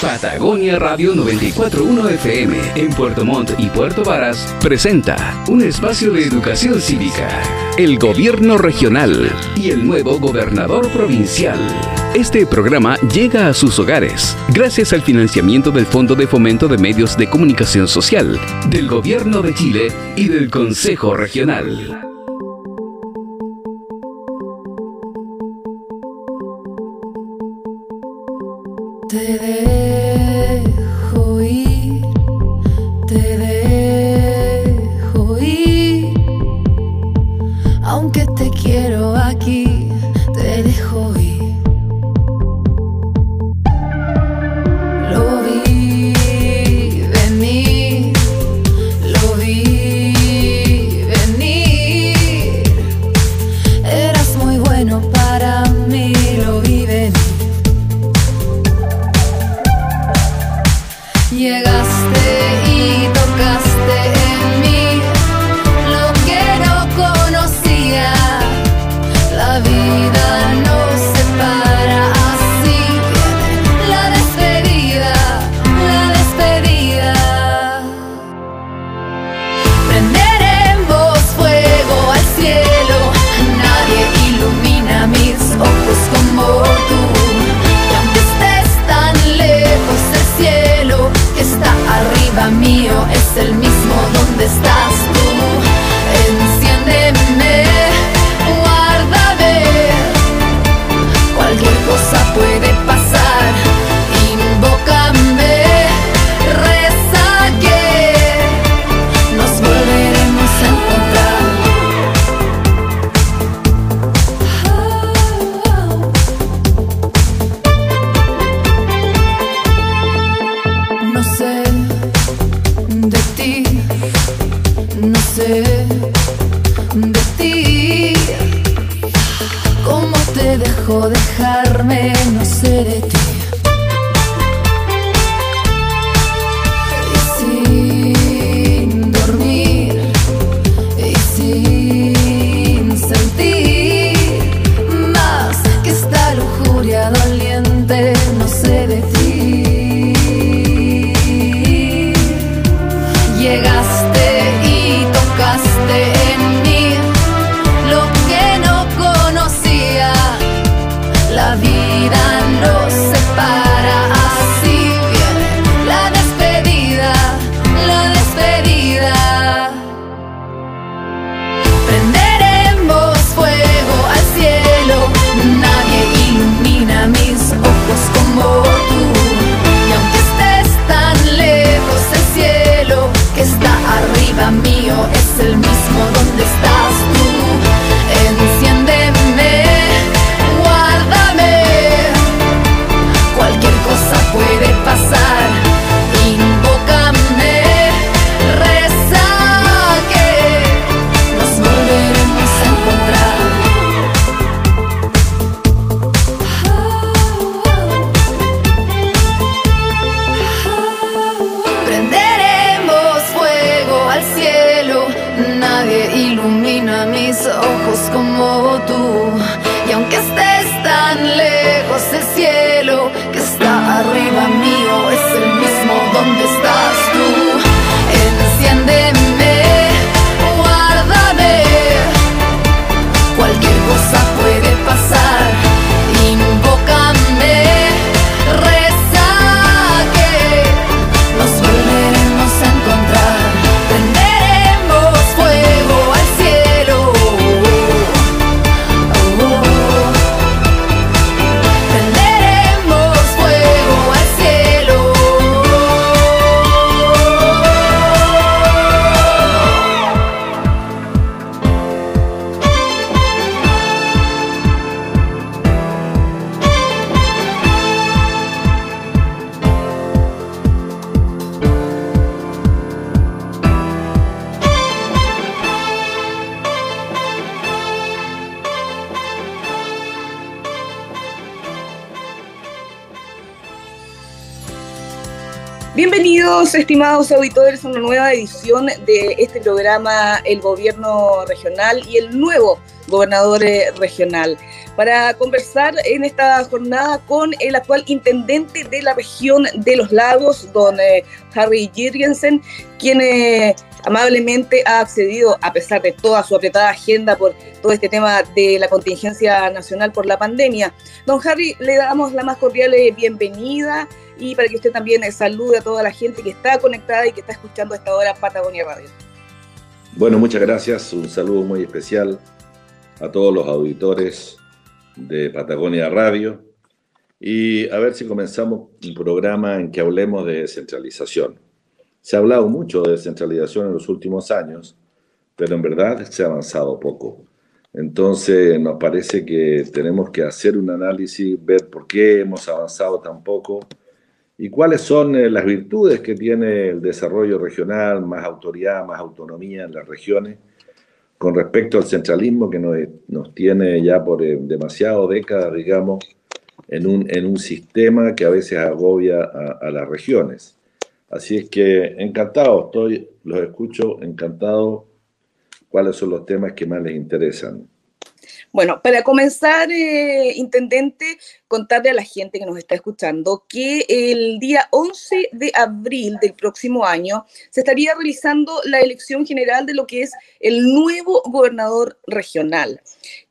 Patagonia Radio 941 FM en Puerto Montt y Puerto Varas presenta un espacio de educación cívica, el gobierno regional y el nuevo gobernador provincial. Este programa llega a sus hogares gracias al financiamiento del Fondo de Fomento de Medios de Comunicación Social, del Gobierno de Chile y del Consejo Regional. Bienvenidos, estimados auditores, a una nueva edición de este programa El Gobierno Regional y el nuevo gobernador eh, regional, para conversar en esta jornada con el actual intendente de la región de los lagos, don eh, Harry Jirgensen, quien eh, amablemente ha accedido, a pesar de toda su apretada agenda por todo este tema de la contingencia nacional por la pandemia. Don Harry, le damos la más cordial bienvenida y para que usted también salude a toda la gente que está conectada y que está escuchando a esta hora Patagonia Radio. Bueno, muchas gracias. Un saludo muy especial a todos los auditores de Patagonia Radio. Y a ver si comenzamos un programa en que hablemos de descentralización. Se ha hablado mucho de descentralización en los últimos años, pero en verdad se ha avanzado poco. Entonces nos parece que tenemos que hacer un análisis, ver por qué hemos avanzado tan poco y cuáles son eh, las virtudes que tiene el desarrollo regional, más autoridad, más autonomía en las regiones, con respecto al centralismo que nos, tiene ya por eh, demasiado décadas, digamos, en un, sistema que a veces agobia a las regiones. Así es que encantado, estoy, los escucho, encantado. ¿Cuáles son los temas que más les interesan? Bueno, para comenzar, eh, intendente, contarle a la gente que nos está escuchando que el día 11 de abril del próximo año se estaría realizando la elección general de lo que es el nuevo gobernador regional,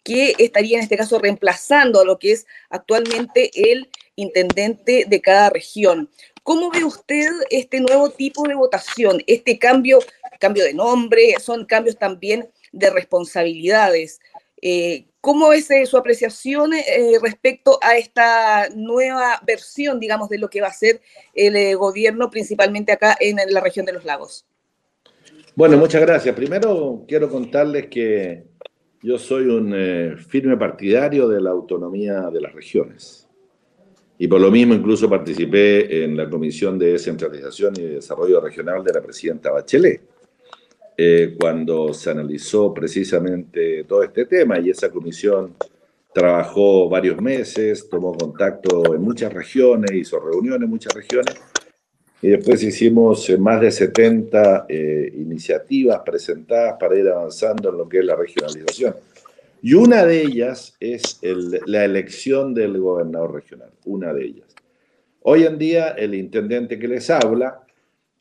que estaría en este caso reemplazando a lo que es actualmente el intendente de cada región. ¿Cómo ve usted este nuevo tipo de votación, este cambio, cambio de nombre, son cambios también de responsabilidades? Eh, ¿Cómo es eh, su apreciación eh, respecto a esta nueva versión, digamos, de lo que va a ser el gobierno, principalmente acá en, la región de los lagos? Bueno, muchas gracias. Primero quiero contarles que yo soy un firme partidario de la autonomía de las regiones. Y por lo mismo incluso participé en la Comisión de Descentralización y Desarrollo Regional de la presidenta Bachelet eh, cuando se analizó precisamente todo este tema y esa comisión trabajó varios meses, tomó contacto en muchas regiones, hizo reuniones en muchas regiones y después hicimos eh, más de 70 eh, iniciativas presentadas para ir avanzando en lo que es la regionalización. Y una de ellas es la elección del gobernador regional, una de ellas. Hoy en día el intendente que les habla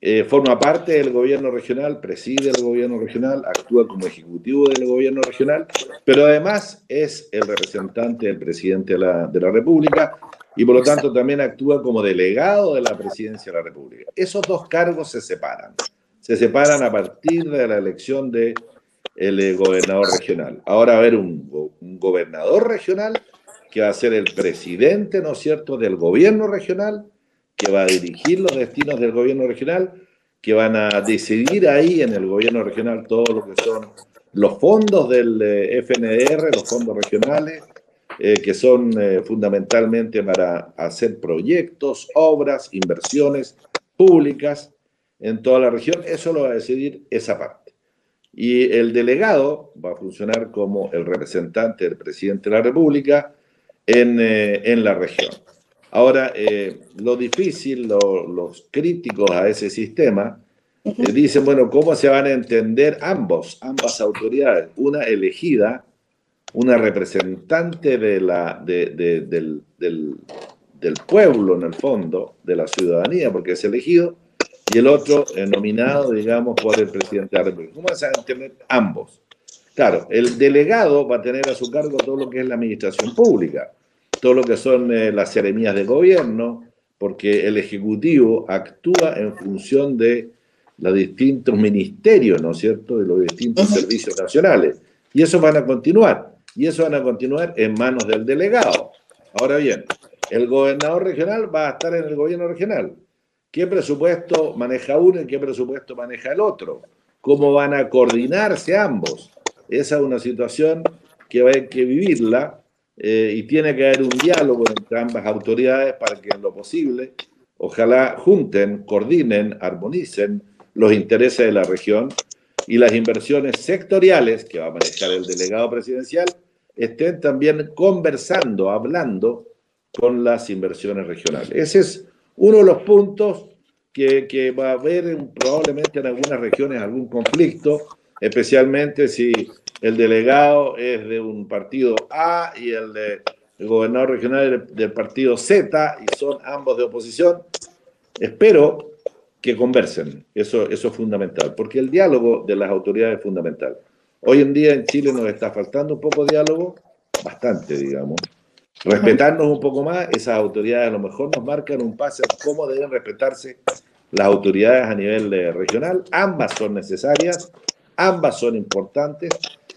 eh, forma parte del gobierno regional, preside el gobierno regional, actúa como ejecutivo del gobierno regional, pero además es el representante del presidente de la, de la República y por lo tanto también actúa como delegado de la presidencia de la República. Esos dos cargos se separan. Se separan a partir de la elección del el eh, gobernador regional. Ahora va a un, gobernador regional que va a ser el presidente, ¿no es cierto?, del gobierno regional que va a dirigir los destinos del gobierno regional, que van a decidir ahí en el gobierno regional todo lo que son los fondos del eh, FNR, los fondos regionales, eh, que son fundamentalmente para hacer proyectos, obras, inversiones públicas en toda la región. Eso lo va a decidir esa parte. Y el delegado va a funcionar como el representante del presidente de la República en, en la región. Ahora, eh, lo difícil, los críticos a ese sistema, eh, dicen, bueno, ¿cómo se van a entender ambos, ambas autoridades? Una elegida, una representante de la, del, pueblo, en el fondo, de la ciudadanía, porque es elegido, y el otro nominado, digamos, por el presidente de la República. ¿Cómo van a entender ambos? Claro, el delegado va a tener a su cargo todo lo que es la administración pública todo lo que son eh, las seremías de gobierno, porque el Ejecutivo actúa en función de los distintos ministerios, ¿no es cierto?, de los distintos servicios nacionales. Y eso van a continuar, y eso van a continuar en manos del delegado. Ahora bien, el gobernador regional va a estar en el gobierno regional. ¿Qué presupuesto maneja uno y qué presupuesto maneja el otro? ¿Cómo van a coordinarse ambos? Esa es una situación que haber que vivirla eh, y tiene que haber un diálogo entre ambas autoridades para que en lo posible, ojalá junten, coordinen, armonicen los intereses de la región y las inversiones sectoriales que va a manejar el delegado presidencial estén también conversando, hablando con las inversiones regionales. Ese es uno de los puntos que, que va a haber probablemente en algunas regiones algún conflicto, especialmente si el delegado es de un partido A y el, de, el gobernador regional del partido Z y son ambos de oposición. Espero que conversen, eso, eso es fundamental, porque el diálogo de las autoridades es fundamental. Hoy en día en Chile nos está faltando un poco de diálogo, bastante, digamos. Respetarnos un poco más, esas autoridades a lo mejor nos marcan un paso en cómo deben respetarse las autoridades a nivel eh, regional. Ambas son necesarias, ambas son importantes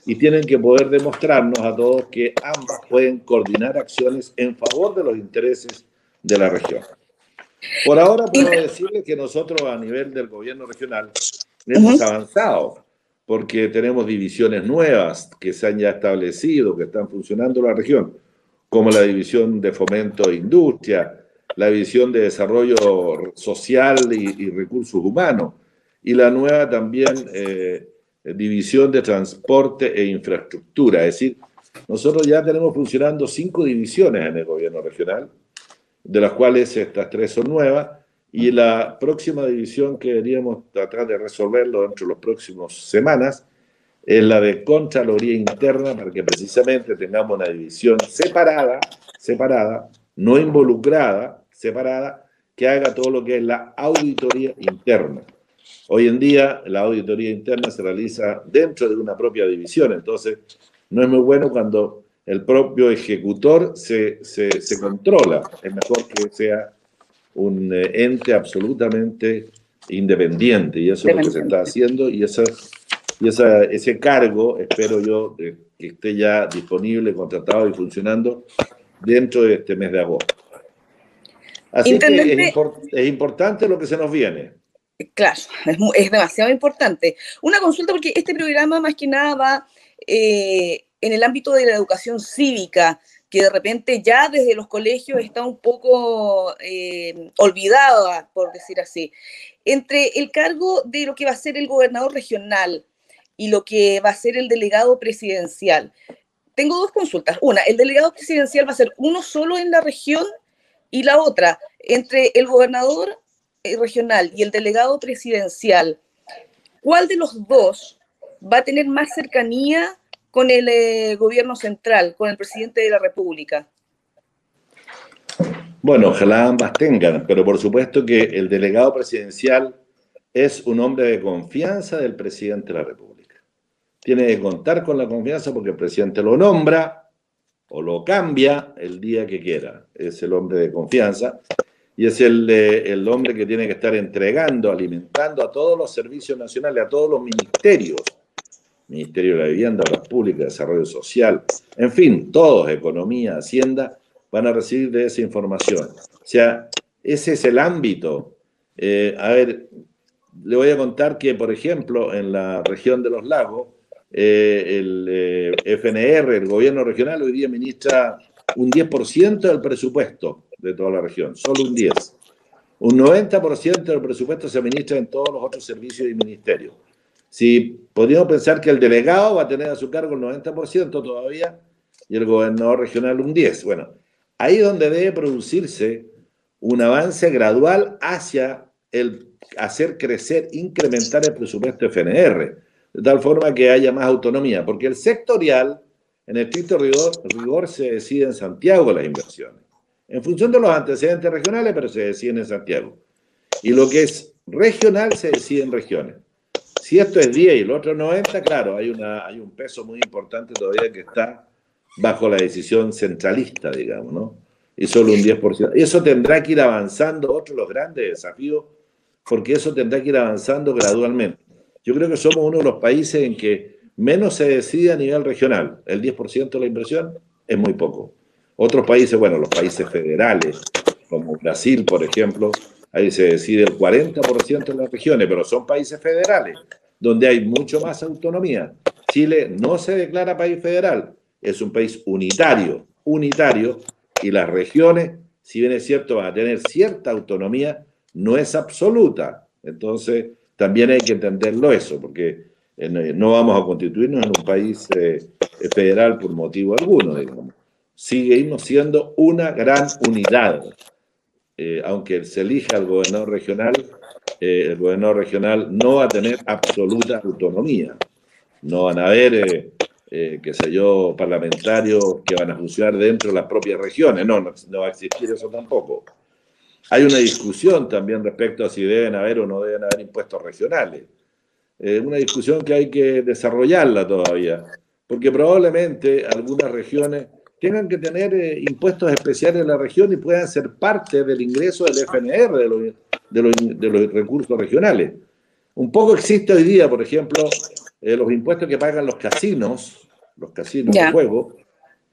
y tienen que poder demostrarnos a todos que ambas pueden coordinar acciones en favor de los intereses de la región. Por ahora puedo decirles que nosotros a nivel del gobierno regional hemos avanzado porque tenemos divisiones nuevas que se han ya establecido, que están funcionando en la región, como la división de fomento e industria, la división de desarrollo social y, recursos humanos, y la nueva también eh, división de transporte e infraestructura. Es decir, nosotros ya tenemos funcionando cinco divisiones en el gobierno regional, de las cuales estas tres son nuevas, y la próxima división que deberíamos tratar de resolverlo dentro de las próximas semanas es la de Contraloría Interna, para que precisamente tengamos una división separada, separada, no involucrada, separada, que haga todo lo que es la auditoría interna. Hoy en día la auditoría interna se realiza dentro de una propia división, entonces no es muy bueno cuando el propio ejecutor se, se, se controla, es mejor que sea un eh, ente absolutamente independiente y eso es lo que se está haciendo y, esa, y esa, ese cargo espero yo que esté ya disponible, contratado y funcionando dentro de este mes de agosto. Así que es, es importante lo que se nos viene. Claro, es, demasiado importante. Una consulta porque este programa más que nada va eh, en el ámbito de la educación cívica, que de repente ya desde los colegios está un poco eh, olvidada, por decir así. Entre el cargo de lo que va a ser el gobernador regional y lo que va a ser el delegado presidencial, tengo dos consultas. Una, el delegado presidencial va a ser uno solo en la región y la otra, entre el gobernador eh, regional y el delegado presidencial, ¿cuál de los dos va a tener más cercanía con el eh, gobierno central, con el presidente de la República? Bueno, ojalá ambas tengan, pero por supuesto que el delegado presidencial es un hombre de confianza del presidente de la República. Tiene que contar con la confianza porque el presidente lo nombra o lo cambia el día que quiera. Es el hombre de confianza y es el, el hombre que tiene que estar entregando, alimentando a todos los servicios nacionales, a todos los ministerios, Ministerio de la Vivienda, Obras Públicas, Desarrollo Social, en fin, todos, Economía, Hacienda, van a recibir de esa información. O sea, ese es el ámbito. Eh, a ver, le voy a contar que, por ejemplo, en la región de los lagos, eh, el eh, FNR, el gobierno regional, hoy día ministra un 10% del presupuesto de toda la región, solo un 10. Un 90% del presupuesto se administra en todos los otros servicios y ministerios. Si podríamos pensar que el delegado va a tener a su cargo el 90% todavía y el gobernador regional un 10%. Bueno, ahí es donde debe producirse un avance gradual hacia el hacer crecer, incrementar el presupuesto FNR, de tal forma que haya más autonomía, porque el sectorial, en estricto rigor, rigor se decide en Santiago las inversiones en función de los antecedentes regionales, pero se decide en Santiago. Y lo que es regional se decide en regiones. Si esto es 10 y el otro 90, claro, hay, una, hay un peso muy importante todavía que está bajo la decisión centralista, digamos, ¿no? Y solo un 10%. Eso tendrá que ir avanzando, otro de los grandes desafíos, porque eso tendrá que ir avanzando gradualmente. Yo creo que somos uno de los países en que menos se decide a nivel regional. El 10% de la inversión es muy poco. Otros países, bueno, los países federales, como Brasil, por ejemplo, ahí se decide el 40% de las regiones, pero son países federales, donde hay mucho más autonomía. Chile no se declara país federal, es un país unitario, unitario, y las regiones, si bien es cierto, van a tener cierta autonomía, no es absoluta. Entonces, también hay que entenderlo eso, porque eh, no vamos a constituirnos en un país eh, federal por motivo alguno, digamos seguimos siendo una gran unidad. eh, aunque se elija al gobernador regional, el gobernador regional no va a tener absoluta autonomía. No van a haber, qué sé yo, parlamentarios que van a funcionar dentro de las propias regiones. No, no, no va a existir eso tampoco. Hay una discusión también respecto a si deben haber o no deben haber impuestos regionales. Es una discusión que hay que desarrollarla todavía, porque probablemente algunas regiones tengan que tener eh, impuestos especiales en la región y puedan ser parte del ingreso del FNR, de los, de los, de los recursos regionales. Un poco existe hoy día, por ejemplo, eh, los impuestos que pagan los casinos, los casinos de juego,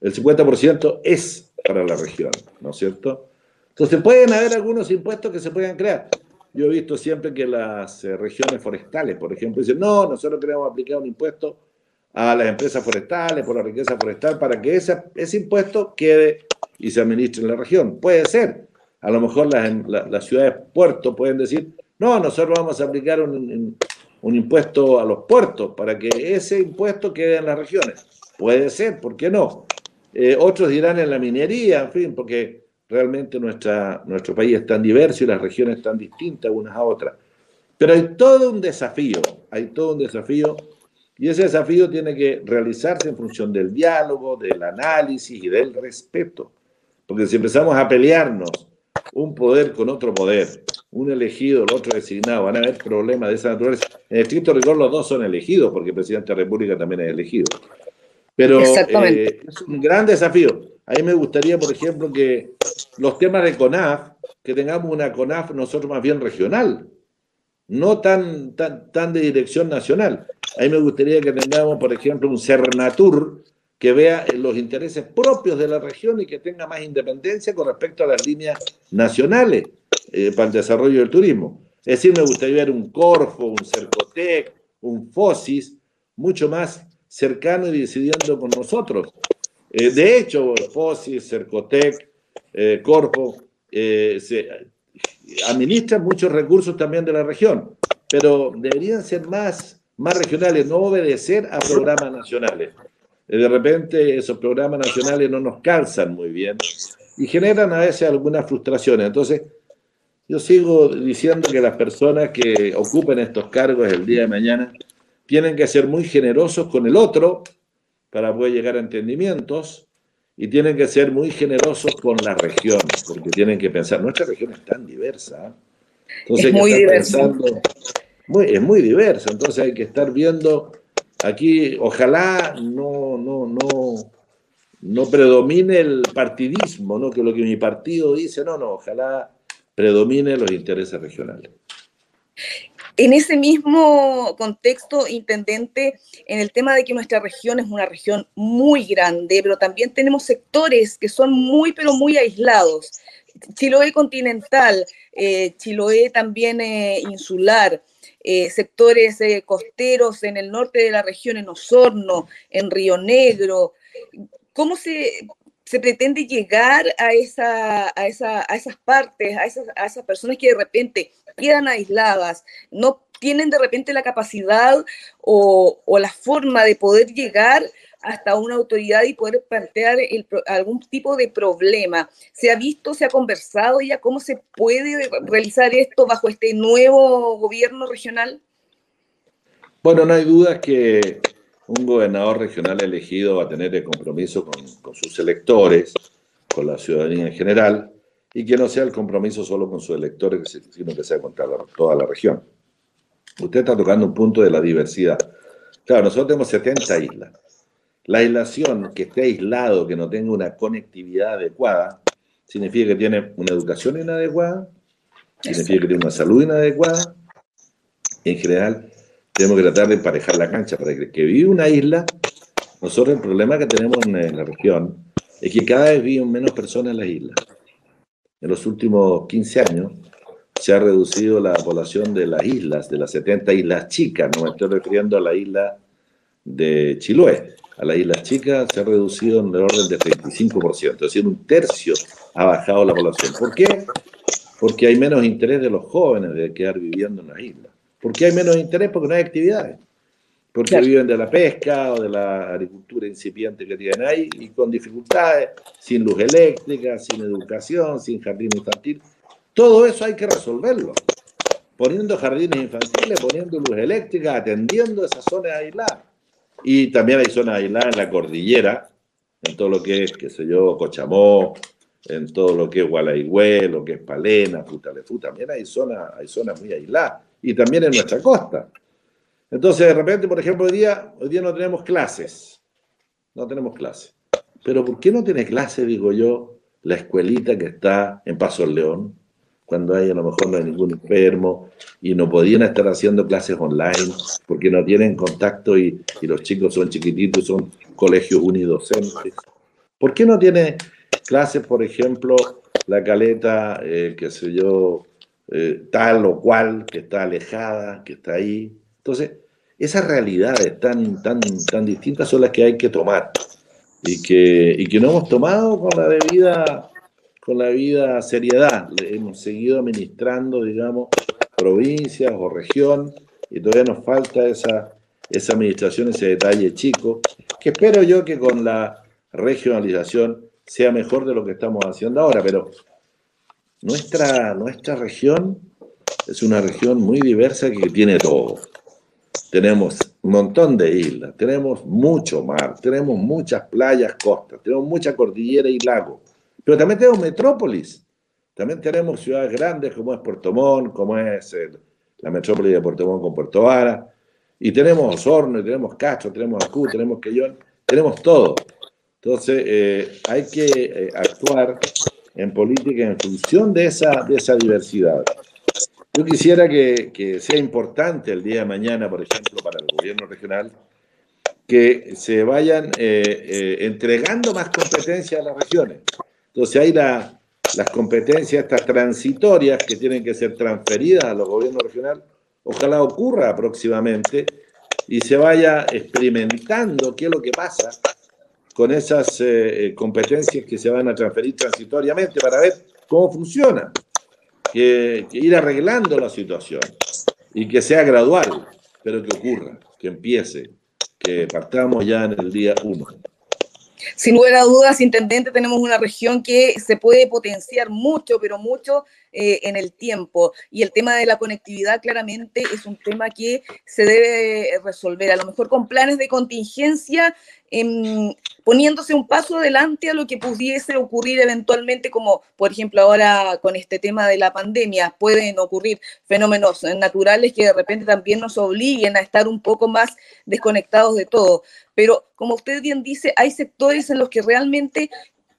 el 50% es para la región, ¿no es cierto? Entonces pueden haber algunos impuestos que se puedan crear. Yo he visto siempre que las eh, regiones forestales, por ejemplo, dicen, no, nosotros queremos aplicar un impuesto a las empresas forestales por la riqueza forestal para que ese, impuesto quede y se administre en la región. Puede ser. A lo mejor las, ciudades puertos pueden decir, no, nosotros vamos a aplicar un, un, impuesto a los puertos para que ese impuesto quede en las regiones. Puede ser, ¿por qué no? Eh, otros dirán en la minería, en fin, porque realmente nuestra, nuestro país es tan diverso y las regiones tan distintas unas a otras. Pero hay todo un desafío, hay todo un desafío y ese desafío tiene que realizarse en función del diálogo, del análisis y del respeto. Porque si empezamos a pelearnos un poder con otro poder, un elegido, el otro designado, van a haber problemas de esa naturaleza. En estricto rigor los dos son elegidos, porque el presidente de la República también es elegido. Pero eh, es un gran desafío. A mí me gustaría, por ejemplo, que los temas de CONAF, que tengamos una CONAF nosotros más bien regional, no tan, tan, tan de dirección nacional. A mí me gustaría que tengamos, por ejemplo, un Cernatur que vea los intereses propios de la región y que tenga más independencia con respecto a las líneas nacionales eh, para el desarrollo del turismo. Es decir, me gustaría ver un Corfo, un Cercotec, un FOSIS, mucho más cercano y decidiendo con nosotros. Eh, de hecho, FOSIS, Cercotec, eh, Corfo, se administran muchos recursos también de la región, pero deberían ser más, más regionales, no obedecer a programas nacionales. De repente esos programas nacionales no nos calzan muy bien y generan a veces algunas frustraciones. Entonces, yo sigo diciendo que las personas que ocupen estos cargos el día de mañana tienen que ser muy generosos con el otro para poder llegar a entendimientos y tienen que ser muy generosos con la región, porque tienen que pensar, nuestra región es tan diversa. Entonces es muy diversa. es muy diversa, entonces hay que estar viendo aquí, ojalá no, no, no, no predomine el partidismo, ¿no? que lo que mi partido dice, no, no, ojalá predomine los intereses regionales. En ese mismo contexto, intendente, en el tema de que nuestra región es una región muy grande, pero también tenemos sectores que son muy, pero muy aislados. Chiloé continental, eh, Chiloé también eh, insular, eh, sectores costeros en el norte de la región, en Osorno, en Río Negro. ¿Cómo se, se pretende llegar a, esa, a, esa, a esas partes, a esas, a esas personas que de repente quedan aisladas, no tienen de repente la capacidad o, o la forma de poder llegar hasta una autoridad y poder plantear algún tipo de problema. ¿Se ha visto, se ha conversado ya cómo se puede realizar esto bajo este nuevo gobierno regional? Bueno, no hay duda que un gobernador regional elegido va a tener el compromiso con, sus electores, con la ciudadanía en general, y que no sea el compromiso solo con sus electores, sino que sea contra toda la región. Usted está tocando un punto de la diversidad. Claro, nosotros tenemos 70 islas. La aislación, que esté aislado, que no tenga una conectividad adecuada, significa que tiene una educación inadecuada, significa que tiene una salud inadecuada. En general, tenemos que tratar de emparejar la cancha para que, que vive una isla. Nosotros el problema que tenemos en la región es que cada vez viven menos personas en las islas. En los últimos 15 años se ha reducido la población de las islas, de las 70 islas chicas, no me estoy refiriendo a la isla de Chiloé, a las islas chicas se ha reducido en el orden de 35%, es decir, un tercio ha bajado la población. ¿Por qué? Porque hay menos interés de los jóvenes de quedar viviendo en las islas. ¿Por qué hay menos interés? Porque no hay actividades. Porque viven de la pesca o de la agricultura incipiente que tienen ahí y con dificultades, sin luz eléctrica, sin educación, sin jardín infantil. Todo eso hay que resolverlo. Poniendo jardines infantiles, poniendo luz eléctrica, atendiendo esas zonas aisladas. Y también hay zonas aisladas en la cordillera, en todo lo que es, qué sé yo, Cochamó, en todo lo que es Gualaigüe, lo que es Palena, Futalefú, también hay zonas, hay zonas muy aisladas. Y también en nuestra costa. Entonces, de repente, por ejemplo, hoy día, hoy día no tenemos clases. No tenemos clases. Pero ¿por qué no tiene clase, digo yo, la escuelita que está en Paso del León? Cuando hay a lo mejor no hay ningún enfermo y no podían estar haciendo clases online porque no tienen contacto y, y los chicos son chiquititos, son colegios unidocentes. ¿Por qué no tiene clases, por ejemplo, la caleta, eh, qué sé yo, eh, tal o cual, que está alejada, que está ahí? Entonces, esas realidades tan, tan, tan distintas son las que hay que tomar y que, y que no hemos tomado con la debida, con la seriedad. hemos seguido administrando, digamos, provincias o región y todavía nos falta esa, esa administración, ese detalle chico, que espero yo que con la regionalización sea mejor de lo que estamos haciendo ahora, pero nuestra, nuestra región es una región muy diversa que tiene todo. Tenemos un montón de islas, tenemos mucho mar, tenemos muchas playas, costas, tenemos mucha cordillera y lago, pero también tenemos metrópolis, también tenemos ciudades grandes como es Puerto Montt, como es la metrópoli de Puerto Montt con Puerto Vara, y tenemos Osorno, y tenemos Castro, tenemos Acú, tenemos Quellón, tenemos todo. Entonces, eh, hay que eh, actuar en política en función de esa, de esa diversidad. Yo quisiera que, sea importante el día de mañana, por ejemplo, para el gobierno regional, que se vayan eh, eh, entregando más competencias a las regiones. Entonces hay las competencias estas transitorias que tienen que ser transferidas a los gobiernos regionales. Ojalá ocurra próximamente y se vaya experimentando qué es lo que pasa con esas eh, competencias que se van a transferir transitoriamente para ver cómo funciona que, ir arreglando la situación y que sea gradual, pero que ocurra, que empiece, que partamos ya en el día uno. Sin lugar a dudas, intendente, tenemos una región que se puede potenciar mucho, pero mucho eh, en el tiempo. Y el tema de la conectividad claramente es un tema que se debe resolver, a lo mejor con planes de contingencia Em, poniéndose un paso adelante a lo que pudiese ocurrir eventualmente, como por ejemplo ahora con este tema de la pandemia, pueden ocurrir fenómenos naturales que de repente también nos obliguen a estar un poco más desconectados de todo. Pero como usted bien dice, hay sectores en los que realmente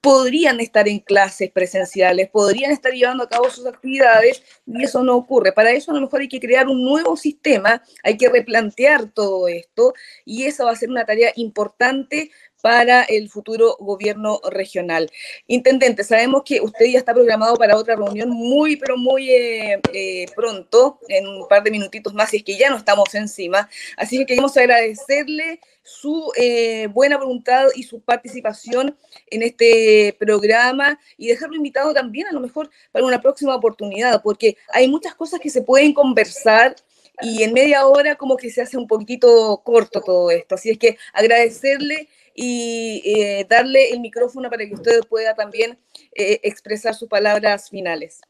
podrían estar en clases presenciales, podrían estar llevando a cabo sus actividades y eso no ocurre. Para eso a lo mejor hay que crear un nuevo sistema, hay que replantear todo esto y esa va a ser una tarea importante para el futuro gobierno regional. Intendente, sabemos que usted ya está programado para otra reunión muy, pero muy eh, eh, pronto, en un par de minutitos más, y es que ya no estamos encima. Así que queremos agradecerle su eh, buena voluntad y su participación en este programa y dejarlo invitado también a lo mejor para una próxima oportunidad, porque hay muchas cosas que se pueden conversar y en media hora como que se hace un poquitito corto todo esto. Así es que agradecerle y eh, darle el micrófono para que usted pueda también eh, expresar sus palabras finales.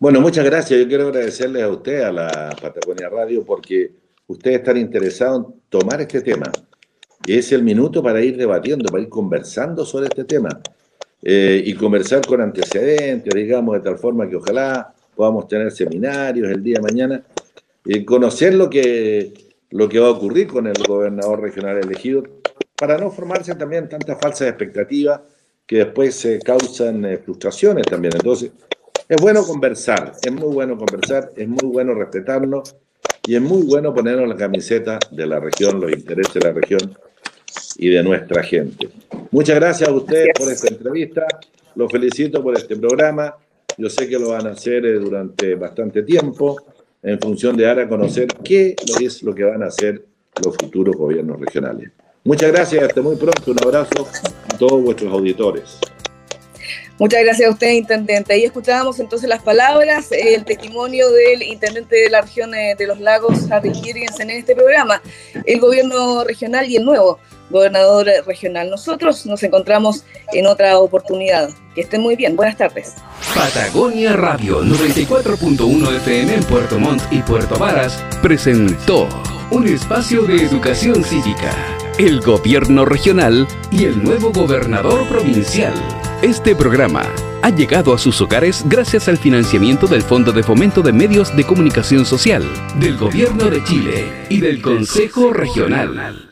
Bueno, muchas gracias. Yo quiero agradecerle a usted, a la Patagonia Radio, porque ustedes están interesados en tomar este tema. Y es el minuto para ir debatiendo, para ir conversando sobre este tema. Eh, y conversar con antecedentes, digamos, de tal forma que ojalá podamos tener seminarios el día de mañana, y conocer lo que, lo que va a ocurrir con el gobernador regional elegido, para no formarse también tantas falsas expectativas que después se causan eh, frustraciones también. Entonces, es bueno conversar, es muy bueno conversar, es muy bueno respetarnos y es muy bueno ponernos la camiseta de la región, los intereses de la región y de nuestra gente. Muchas gracias a ustedes por esta entrevista, los felicito por este programa, yo sé que lo van a hacer eh, durante bastante tiempo en función de dar a conocer qué es lo que van a hacer los futuros gobiernos regionales. Muchas gracias, hasta muy pronto. Un abrazo a todos vuestros auditores. Muchas gracias a usted, intendente. Ahí escuchábamos entonces las palabras, el testimonio del intendente de la región de los lagos, Harry Kirgensen, en este programa, el gobierno regional y el nuevo gobernador regional. Nosotros nos encontramos en otra oportunidad. Que estén muy bien. Buenas tardes. Patagonia Radio 94.1 FM en Puerto Montt y Puerto Varas presentó un espacio de educación cívica, el gobierno regional y el nuevo gobernador provincial. Este programa ha llegado a sus hogares gracias al financiamiento del Fondo de Fomento de Medios de Comunicación Social, del Gobierno de Chile y del Consejo Regional.